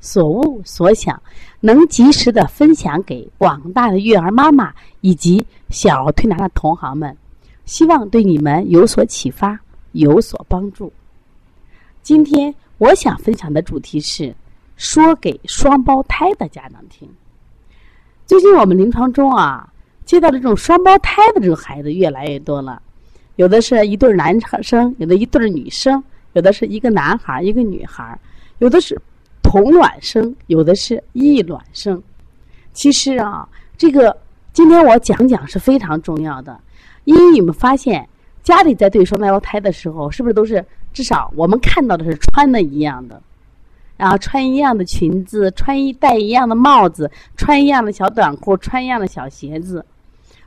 所悟所想，能及时的分享给广大的育儿妈妈以及小儿推拿的同行们，希望对你们有所启发，有所帮助。今天我想分享的主题是说给双胞胎的家长听。最近我们临床中啊，接到的这种双胞胎的这种孩子越来越多了，有的是一对男生，有的一对女生，有的是一个男孩一个女孩，有的是。同卵生，有的是异卵生。其实啊，这个今天我讲讲是非常重要的，因为你们发现家里在对双胞胎的时候，是不是都是至少我们看到的是穿的一样的，然后穿一样的裙子，穿一戴一样的帽子，穿一样的小短裤，穿一样的小鞋子。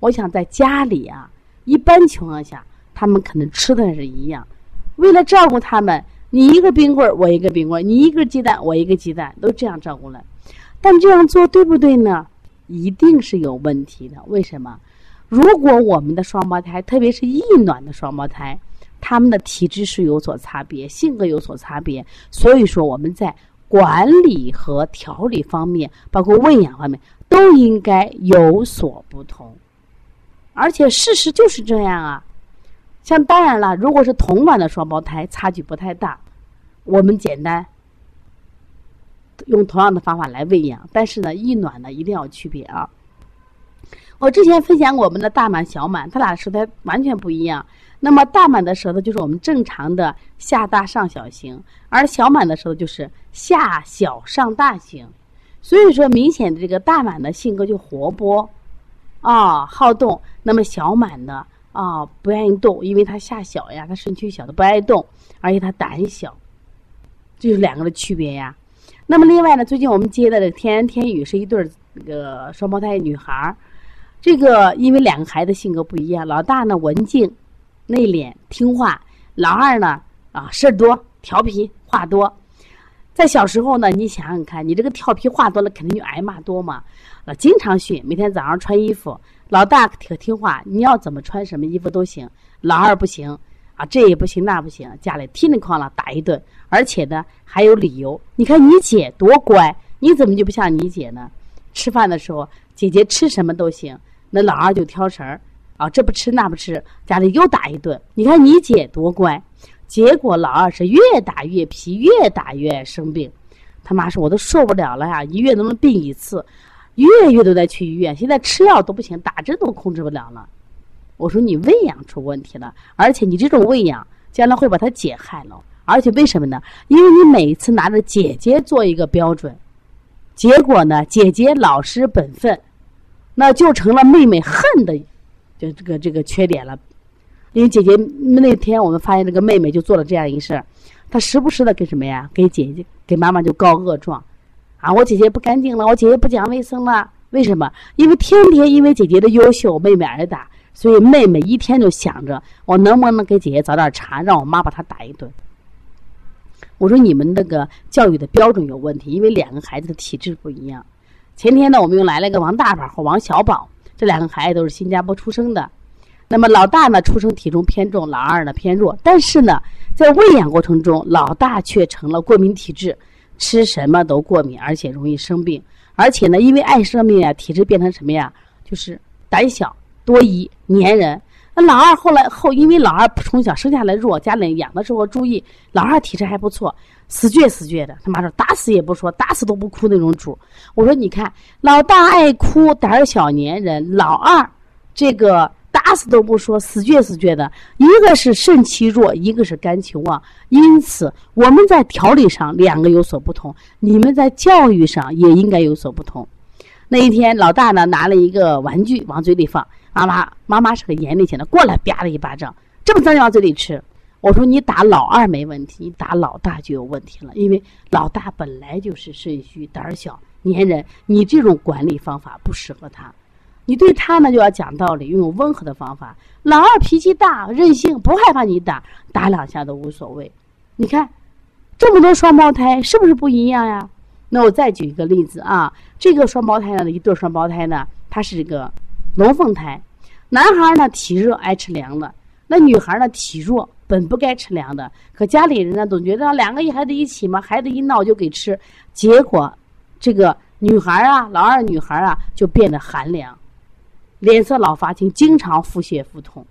我想在家里啊，一般情况下，他们可能吃的是一样，为了照顾他们。你一个冰棍儿，我一个冰棍儿；你一个鸡蛋，我一个鸡蛋，都这样照顾了。但这样做对不对呢？一定是有问题的。为什么？如果我们的双胞胎，特别是异卵的双胞胎，他们的体质是有所差别，性格有所差别，所以说我们在管理和调理方面，包括喂养方面，都应该有所不同。而且事实就是这样啊。像当然了，如果是同卵的双胞胎，差距不太大，我们简单用同样的方法来喂养。但是呢，异卵呢一定要区别啊。我之前分享我们的大满、小满，它俩舌头完全不一样。那么大满的舌头就是我们正常的下大上小型，而小满的舌头就是下小上大型。所以说，明显的这个大满的性格就活泼啊，好动。那么小满呢？啊，不愿意动，因为他下小呀，他身躯小，他不爱动，而且他胆小，这是两个的区别呀。那么另外呢，最近我们接待的天天宇是一对儿那个双胞胎女孩儿，这个因为两个孩子性格不一样，老大呢文静、内敛、听话，老二呢啊事儿多、调皮、话多。在小时候呢，你想想看，你这个调皮话多了，肯定就挨骂多嘛。啊，经常训，每天早上穿衣服。老大可听话，你要怎么穿什么衣服都行。老二不行，啊，这也不行，那不行，家里叮里哐啷打一顿，而且呢还有理由。你看你姐多乖，你怎么就不像你姐呢？吃饭的时候，姐姐吃什么都行，那老二就挑食儿，啊，这不吃那不吃，家里又打一顿。你看你姐多乖，结果老二是越打越皮，越打越爱生病。他妈说我都受不了了呀，一月能不能病一次？月月都在去医院，现在吃药都不行，打针都控制不了了。我说你喂养出问题了，而且你这种喂养将来会把他姐害了。而且为什么呢？因为你每一次拿着姐姐做一个标准，结果呢，姐姐老实本分，那就成了妹妹恨的，就这个这个缺点了。因为姐姐那天我们发现这个妹妹就做了这样一事儿，她时不时的给什么呀？给姐姐给妈妈就告恶状。啊，我姐姐不干净了，我姐姐不讲卫生了。为什么？因为天天因为姐姐的优秀，妹妹挨打，所以妹妹一天就想着我能不能给姐姐找点茬，让我妈把她打一顿。我说你们那个教育的标准有问题，因为两个孩子的体质不一样。前天呢，我们又来了一个王大宝和王小宝，这两个孩子都是新加坡出生的。那么老大呢，出生体重偏重，老二呢偏弱，但是呢，在喂养过程中，老大却成了过敏体质。吃什么都过敏，而且容易生病，而且呢，因为爱生病啊，体质变成什么呀？就是胆小、多疑、粘人。那老二后来后，因为老二从小生下来弱，家里养的时候注意，老二体质还不错，死倔死倔的。他妈说打死也不说，打死都不哭那种主。我说你看，老大爱哭，胆小粘人；老二这个。打死都不说，死倔死倔的。一个是肾气弱，一个是肝气旺，因此我们在调理上两个有所不同。你们在教育上也应该有所不同。那一天，老大呢拿了一个玩具往嘴里放，妈妈妈妈是个严厉型的，过来啪了一巴掌，这么脏就往嘴里吃。我说你打老二没问题，你打老大就有问题了，因为老大本来就是肾虚、胆小、粘人，你这种管理方法不适合他。你对他呢就要讲道理，用温和的方法。老二脾气大，任性，不害怕你打，打两下都无所谓。你看，这么多双胞胎是不是不一样呀？那我再举一个例子啊，这个双胞胎呢，一对双胞胎呢，他是一个龙凤胎，男孩呢体热爱吃凉的，那女孩呢体弱，本不该吃凉的，可家里人呢总觉得两个孩子一起嘛，孩子一闹就给吃，结果这个女孩啊，老二女孩啊就变得寒凉。脸色老发青，经常腹泻腹痛。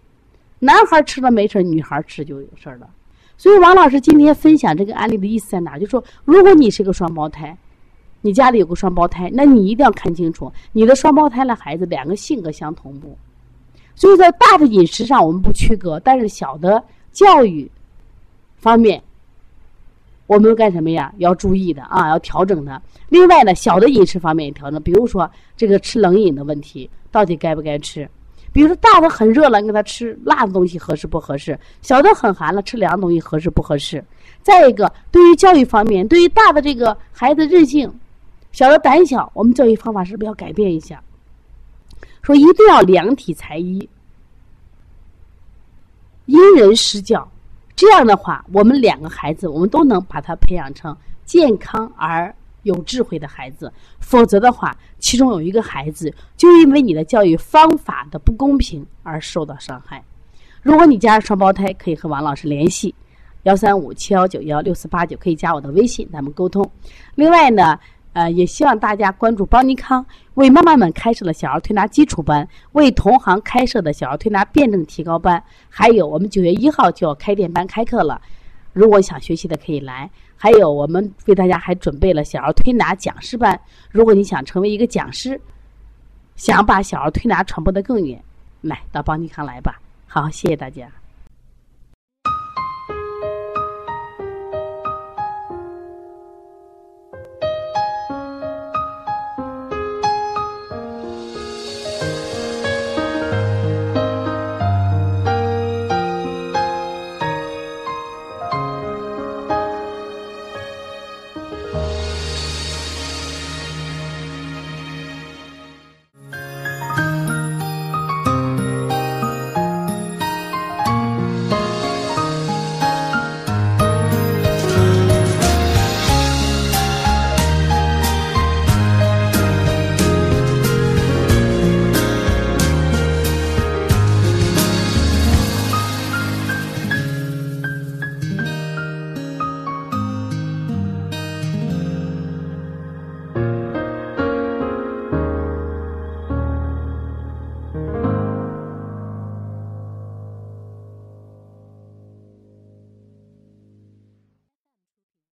男孩吃了没事女孩吃就有事了。所以王老师今天分享这个案例的意思在哪？就说如果你是个双胞胎，你家里有个双胞胎，那你一定要看清楚，你的双胞胎的孩子两个性格相同不。所以在大的饮食上我们不区隔，但是小的教育方面，我们干什么呀？要注意的啊，要调整的。另外呢，小的饮食方面也调整，比如说这个吃冷饮的问题。到底该不该吃？比如说大的很热了，你给他吃辣的东西合适不合适？小的很寒了，吃凉的东西合适不合适？再一个，对于教育方面，对于大的这个孩子任性，小的胆小，我们教育方法是不是要改变一下？说一定要量体裁衣，因人施教，这样的话，我们两个孩子，我们都能把他培养成健康而。有智慧的孩子，否则的话，其中有一个孩子就因为你的教育方法的不公平而受到伤害。如果你家是双胞胎，可以和王老师联系，幺三五七幺九幺六四八九，可以加我的微信，咱们沟通。另外呢，呃，也希望大家关注邦尼康为妈妈们开设的小儿推拿基础班，为同行开设的小儿推拿辩证提高班，还有我们九月一号就要开店班开课了。如果想学习的可以来。还有，我们为大家还准备了小儿推拿讲师班。如果你想成为一个讲师，想把小儿推拿传播的更远，来到邦尼康来吧。好，谢谢大家。